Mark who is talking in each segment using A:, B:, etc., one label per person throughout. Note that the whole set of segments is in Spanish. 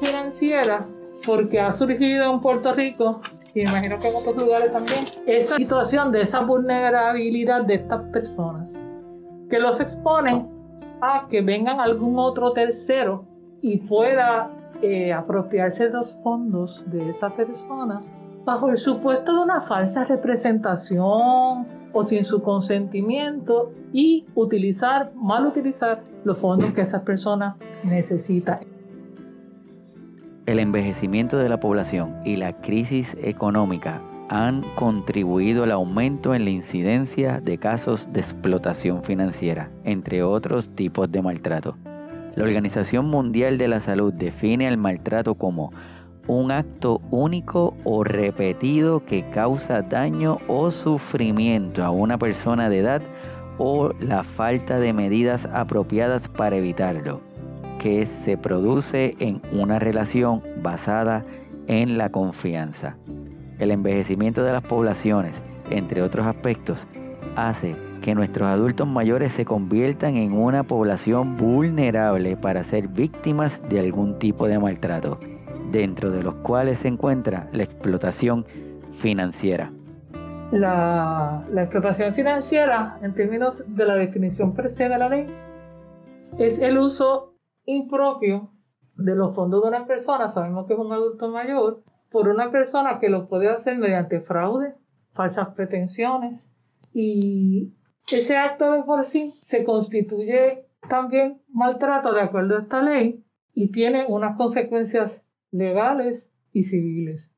A: financiera, porque ha surgido en Puerto Rico y imagino que en otros lugares también, esa situación de esa vulnerabilidad de estas personas que los exponen a que vengan algún otro tercero y pueda eh, apropiarse de los fondos de esa persona bajo el supuesto de una falsa representación o sin su consentimiento y utilizar, mal utilizar los fondos que esa persona necesita.
B: El envejecimiento de la población y la crisis económica han contribuido al aumento en la incidencia de casos de explotación financiera, entre otros tipos de maltrato. La Organización Mundial de la Salud define el maltrato como un acto único o repetido que causa daño o sufrimiento a una persona de edad o la falta de medidas apropiadas para evitarlo, que se produce en una relación basada en la confianza. El envejecimiento de las poblaciones, entre otros aspectos, hace que nuestros adultos mayores se conviertan en una población vulnerable para ser víctimas de algún tipo de maltrato dentro de los cuales se encuentra la explotación financiera.
A: La, explotación financiera, en términos de la definición per se de la ley, es el uso impropio de los fondos de una persona, sabemos que es un adulto mayor, por una persona que lo puede hacer mediante fraude, falsas pretensiones y ese acto de por sí se constituye también maltrato de acuerdo a esta ley y tiene unas consecuencias legales y civiles.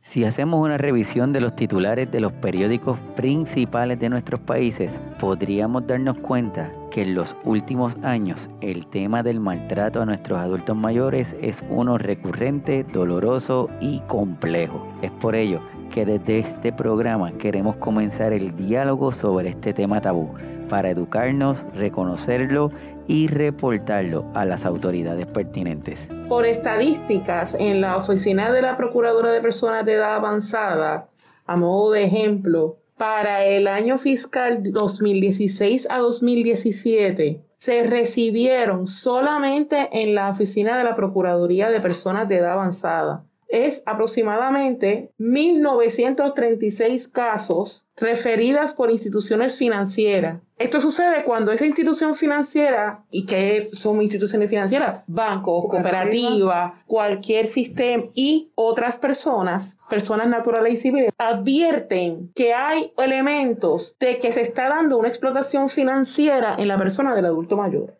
B: Si hacemos una revisión de los titulares de los periódicos principales de nuestros países, podríamos darnos cuenta que en los últimos años el tema del maltrato a nuestros adultos mayores es uno recurrente, doloroso y complejo. Es por ello que desde este programa queremos comenzar el diálogo sobre este tema tabú, para educarnos, reconocerlo y reportarlo a las autoridades pertinentes.
C: Por estadísticas, en la oficina de la Procuradora de Personas de Edad Avanzada, a modo de ejemplo, para el año fiscal 2016 a 2017, se recibieron solamente en la oficina de la Procuraduría de Personas de Edad Avanzada es aproximadamente 1.936 casos referidas por instituciones financieras. Esto sucede cuando esa institución financiera, ¿y qué son instituciones financieras? Bancos, cooperativas, cualquier sistema y otras personas, personas naturales y civiles, advierten que hay elementos de que se está dando una explotación financiera en la persona del adulto mayor.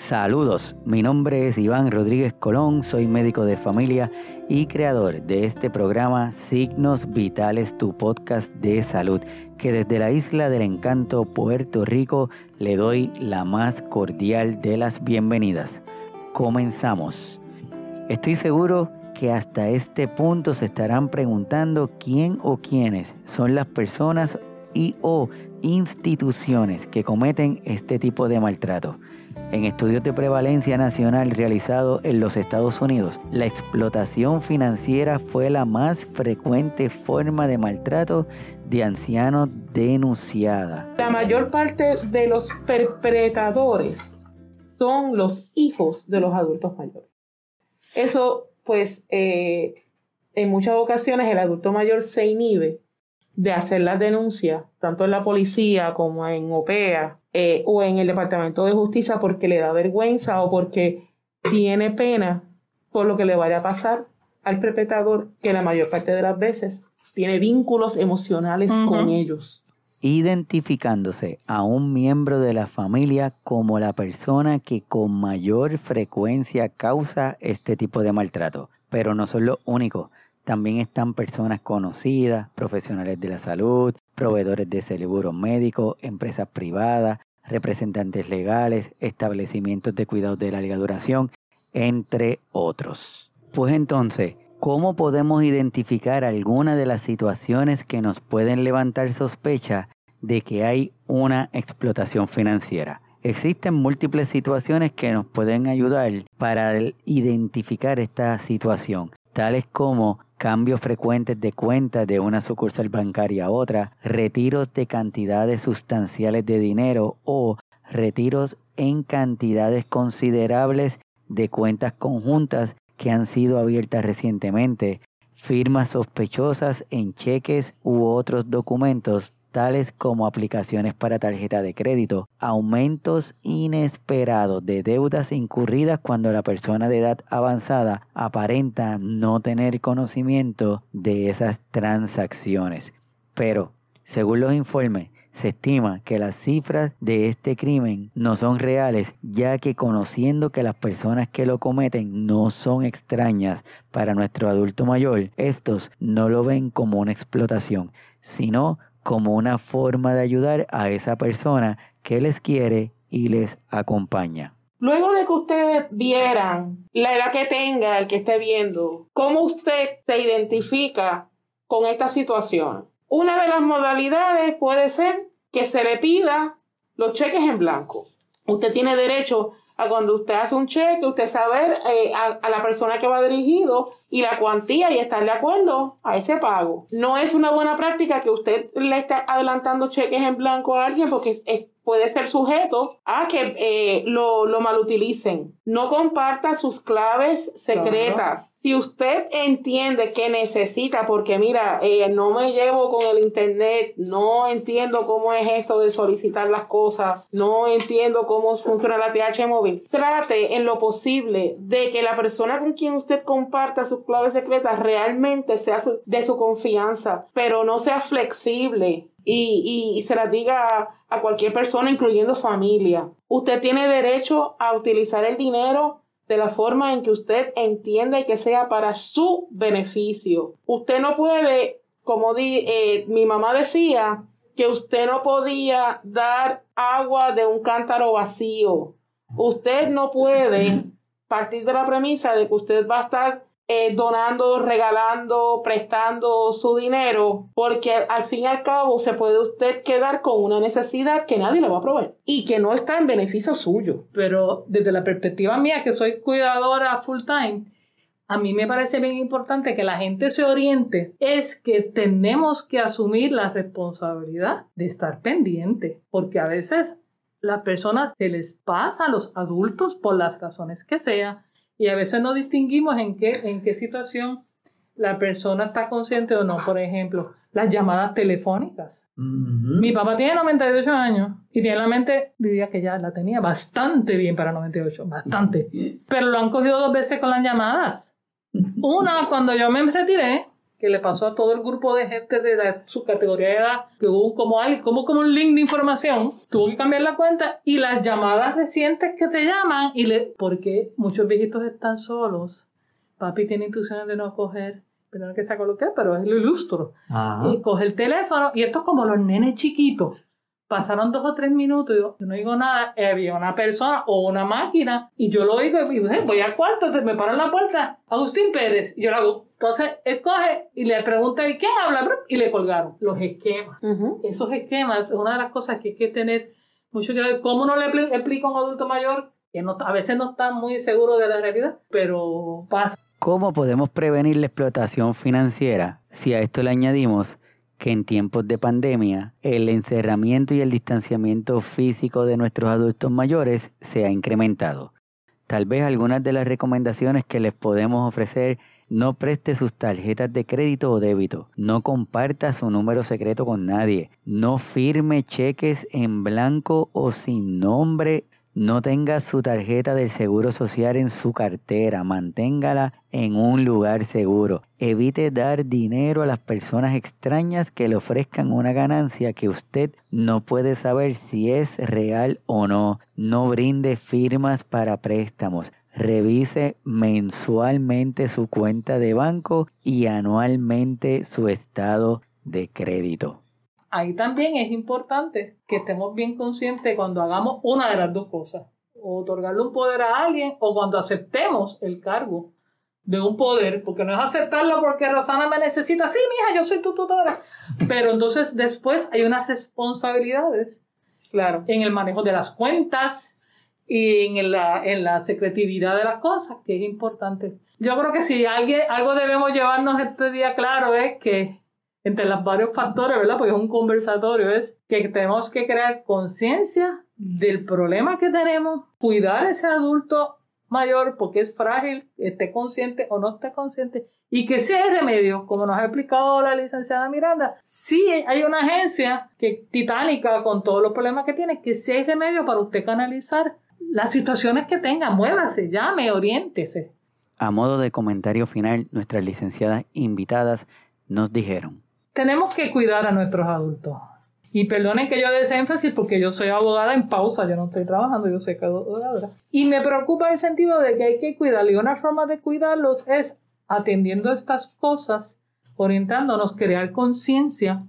B: Saludos, mi nombre es Iván Rodríguez Colón, soy médico de familia y creador de este programa Signos Vitales, tu podcast de salud, que desde la isla del encanto Puerto Rico le doy la más cordial de las bienvenidas. Comenzamos. Estoy seguro que hasta este punto se estarán preguntando quién o quiénes son las personas y o instituciones que cometen este tipo de maltrato. En estudios de prevalencia nacional realizados en los Estados Unidos, la explotación financiera fue la más frecuente forma de maltrato de ancianos denunciada.
C: La mayor parte de los perpetradores son los hijos de los adultos mayores. Eso, pues, eh, en muchas ocasiones el adulto mayor se inhibe de hacer las denuncias, tanto en la policía como en OPEA eh, o en el Departamento de Justicia, porque le da vergüenza o porque tiene pena por lo que le vaya a pasar al perpetrador, que la mayor parte de las veces tiene vínculos emocionales con ellos.
B: Identificándose a un miembro de la familia como la persona que con mayor frecuencia causa este tipo de maltrato. Pero no son los únicos. También están personas conocidas, profesionales de la salud, proveedores de seguros médicos, empresas privadas, representantes legales, establecimientos de cuidados de larga duración, entre otros. Pues entonces, ¿cómo podemos identificar algunas de las situaciones que nos pueden levantar sospecha de que hay una explotación financiera? Existen múltiples situaciones que nos pueden ayudar para identificar esta situación, tales como cambios frecuentes de cuentas de una sucursal bancaria a otra, retiros de cantidades sustanciales de dinero o retiros en cantidades considerables de cuentas conjuntas que han sido abiertas recientemente, firmas sospechosas en cheques u otros documentos tales como aplicaciones para tarjeta de crédito, aumentos inesperados de deudas incurridas cuando la persona de edad avanzada aparenta no tener conocimiento de esas transacciones. Pero, según los informes, se estima que las cifras de este crimen no son reales, ya que conociendo que las personas que lo cometen no son extrañas para nuestro adulto mayor, estos no lo ven como una explotación, sino como una forma de ayudar a esa persona que les quiere y les acompaña.
C: Luego de que ustedes vieran la edad que tenga el que esté viendo, ¿cómo usted se identifica con esta situación? Una de las modalidades puede ser que se le pida los cheques en blanco. Usted tiene derecho a cuando usted hace un cheque, usted saber eh, a, la persona que va dirigido y la cuantía y estar de acuerdo a ese pago. No es una buena práctica que usted le esté adelantando cheques en blanco a alguien porque es, puede ser sujeto a que eh, lo, lo malutilicen. No comparta sus claves secretas. Si usted entiende que necesita, porque mira, eh, no me llevo con el internet, no entiendo cómo es esto de solicitar las cosas, no entiendo cómo funciona la TH móvil, trate en lo posible de que la persona con quien usted comparta sus claves secretas realmente sea de su confianza, pero no sea flexible y, y se las diga a cualquier persona, incluyendo familia. Usted tiene derecho a utilizar el dinero de la forma en que usted entienda y que sea para su beneficio. Usted no puede, como di, eh, mi mamá decía, que usted no podía dar agua de un cántaro vacío. Usted no puede partir de la premisa de que usted va a estar eh, donando, regalando, prestando su dinero, porque al fin y al cabo se puede usted quedar con una necesidad que nadie le va a proveer y que no está en beneficio suyo.
A: Pero desde la perspectiva mía, que soy cuidadora full time, a mí me parece bien importante que la gente se oriente, es que tenemos que asumir la responsabilidad de estar pendiente, porque a veces las personas se les pasa a los adultos por las razones que sea y a veces no distinguimos en qué, en qué situación la persona está consciente o no. Por ejemplo, las llamadas telefónicas. Mi papá tiene 98 años y tiene la mente, diría que ya la tenía bastante bien para 98, bastante. Pero lo han cogido dos veces con las llamadas. Una, cuando yo me retiré, que le pasó a todo el grupo de gente de su categoría de edad, que hubo como, como, como un link de información, tuvo que cambiar la cuenta y las llamadas recientes que te llaman, y le, porque muchos viejitos están solos, papi tiene intuiciones de no coger, pero que se coloque, pero es lo ilustro, y coge el teléfono, y esto es como los nenes chiquitos, pasaron dos o tres minutos y yo, no digo nada, había una persona o una máquina y yo lo oigo y voy al cuarto, me paro en la puerta, Agustín Pérez, y yo lo hago. Entonces él coge y le pregunta, ¿y quién habla? Y le colgaron los esquemas. Esos esquemas es una de las cosas que hay que tener mucho que ver. ¿Cómo no le explica a un adulto mayor que no, a veces no está muy seguro de la realidad, pero pasa?
B: ¿Cómo podemos prevenir la explotación financiera si a esto le añadimos que en tiempos de pandemia el encerramiento y el distanciamiento físico de nuestros adultos mayores se ha incrementado. Tal vez algunas de las recomendaciones que les podemos ofrecer no preste sus tarjetas de crédito o débito. No comparta su número secreto con nadie. No firme cheques en blanco o sin nombre no tenga su tarjeta del Seguro Social en su cartera, manténgala en un lugar seguro. Evite dar dinero a las personas extrañas que le ofrezcan una ganancia que usted no puede saber si es real o no. No brinde firmas para préstamos. Revise mensualmente su cuenta de banco y anualmente su estado de crédito
A: ahí también es importante que estemos bien conscientes cuando hagamos una de las dos cosas, o otorgarle un poder a alguien o cuando aceptemos el cargo de un poder, porque no es aceptarlo porque Rosana me necesita, sí, mija, yo soy tu tutora, pero entonces después hay unas responsabilidades
C: claro.
A: en el manejo de las cuentas y en la, en la secretividad de las cosas, que es importante. Yo creo que si alguien, algo debemos llevarnos este día claro es que entre los varios factores, ¿verdad? Porque es un conversatorio, es que tenemos que crear conciencia del problema que tenemos, cuidar a ese adulto mayor porque es frágil, esté consciente o no esté consciente, y que si hay remedio, como nos ha explicado la licenciada Miranda, sí hay una agencia que titánica con todos los problemas que tiene, que si hay remedio para usted canalizar las situaciones que tenga, muévase, llame, oriéntese.
B: A modo de comentario final, nuestras licenciadas invitadas nos dijeron.
A: Tenemos que cuidar a nuestros adultos. Y perdonen que yo des énfasis porque yo soy abogada en pausa, yo no estoy trabajando, yo soy abogada. Y me preocupa el sentido de que hay que cuidarlos. Y una forma de cuidarlos es atendiendo estas cosas, orientándonos, crear conciencia,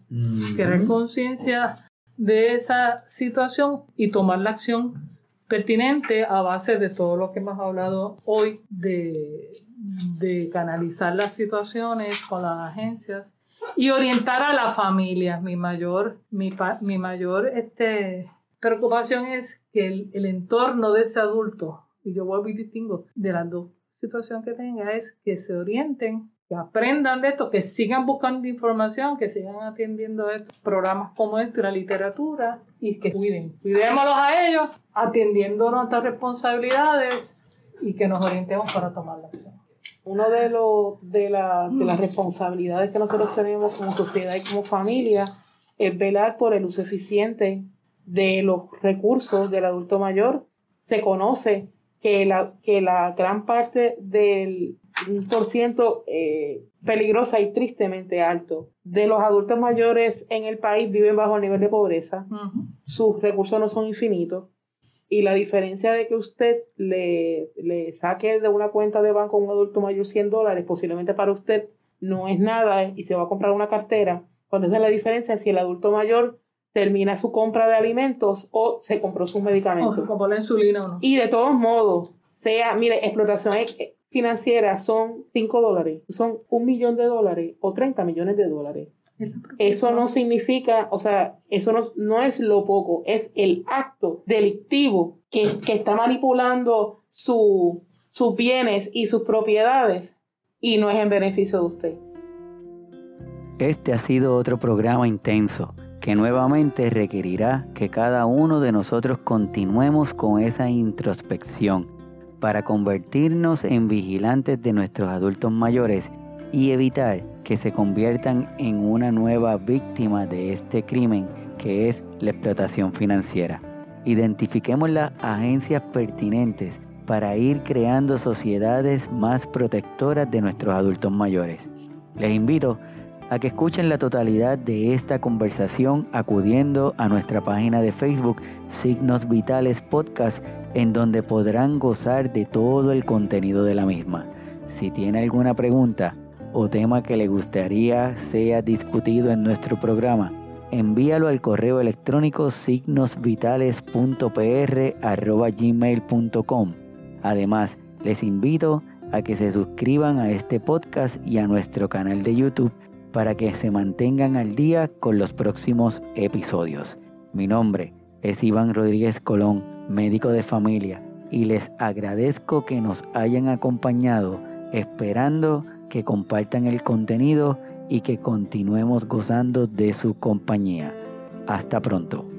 A: crear conciencia de esa situación y tomar la acción pertinente a base de todo lo que hemos hablado hoy de, de canalizar las situaciones con las agencias y orientar a la familia. Mi mayor, mi, mi mayor este, preocupación es que el, entorno de ese adulto, y yo vuelvo y distingo de las dos situaciones que tenga, es que se orienten, que aprendan de esto, que sigan buscando información, que sigan atendiendo estos programas como este, la literatura, y que cuiden. Cuidémoslos a ellos, atendiendo nuestras responsabilidades y que nos orientemos para tomar la acción.
C: Uno de, de, la, de las responsabilidades que nosotros tenemos como sociedad y como familia es velar por el uso eficiente de los recursos del adulto mayor. Se conoce que la, que la gran parte del por ciento eh, peligrosa y tristemente alto de los adultos mayores en el país viven bajo el nivel de pobreza. Sus recursos no son infinitos y la diferencia de que usted le, le, saque de una cuenta de banco a un adulto mayor 100 dólares, posiblemente para usted no es nada y se va a comprar una cartera, cuando esa es la diferencia si el adulto mayor termina su compra de alimentos o se compró sus medicamentos.
A: O se compró la insulina o no.
C: Y de todos modos, sea, mire, explotación e, financiera son 5 dólares, son un millón de dólares o 30 millones de dólares. Eso no significa, o sea, eso no, no es lo poco, es el acto delictivo que, que está manipulando su, sus bienes y sus propiedades y no es en beneficio de usted.
B: Este ha sido otro programa intenso que nuevamente requerirá que cada uno de nosotros continuemos con esa introspección para convertirnos en vigilantes de nuestros adultos mayores y evitar que se conviertan en una nueva víctima de este crimen que es la explotación financiera. Identifiquemos las agencias pertinentes para ir creando sociedades más protectoras de nuestros adultos mayores. Les invito a que escuchen la totalidad de esta conversación acudiendo a nuestra página de Facebook Signos Vitales Podcast en donde podrán gozar de todo el contenido de la misma. Si tiene alguna pregunta, o tema que le gustaría sea discutido en nuestro programa, envíalo al correo electrónico signosvitales.pr.gmail.com. Además, les invito a que se suscriban a este podcast y a nuestro canal de YouTube para que se mantengan al día con los próximos episodios. Mi nombre es Iván Rodríguez Colón, médico de familia, y les agradezco que nos hayan acompañado esperando que compartan el contenido y que continuemos gozando de su compañía. Hasta pronto.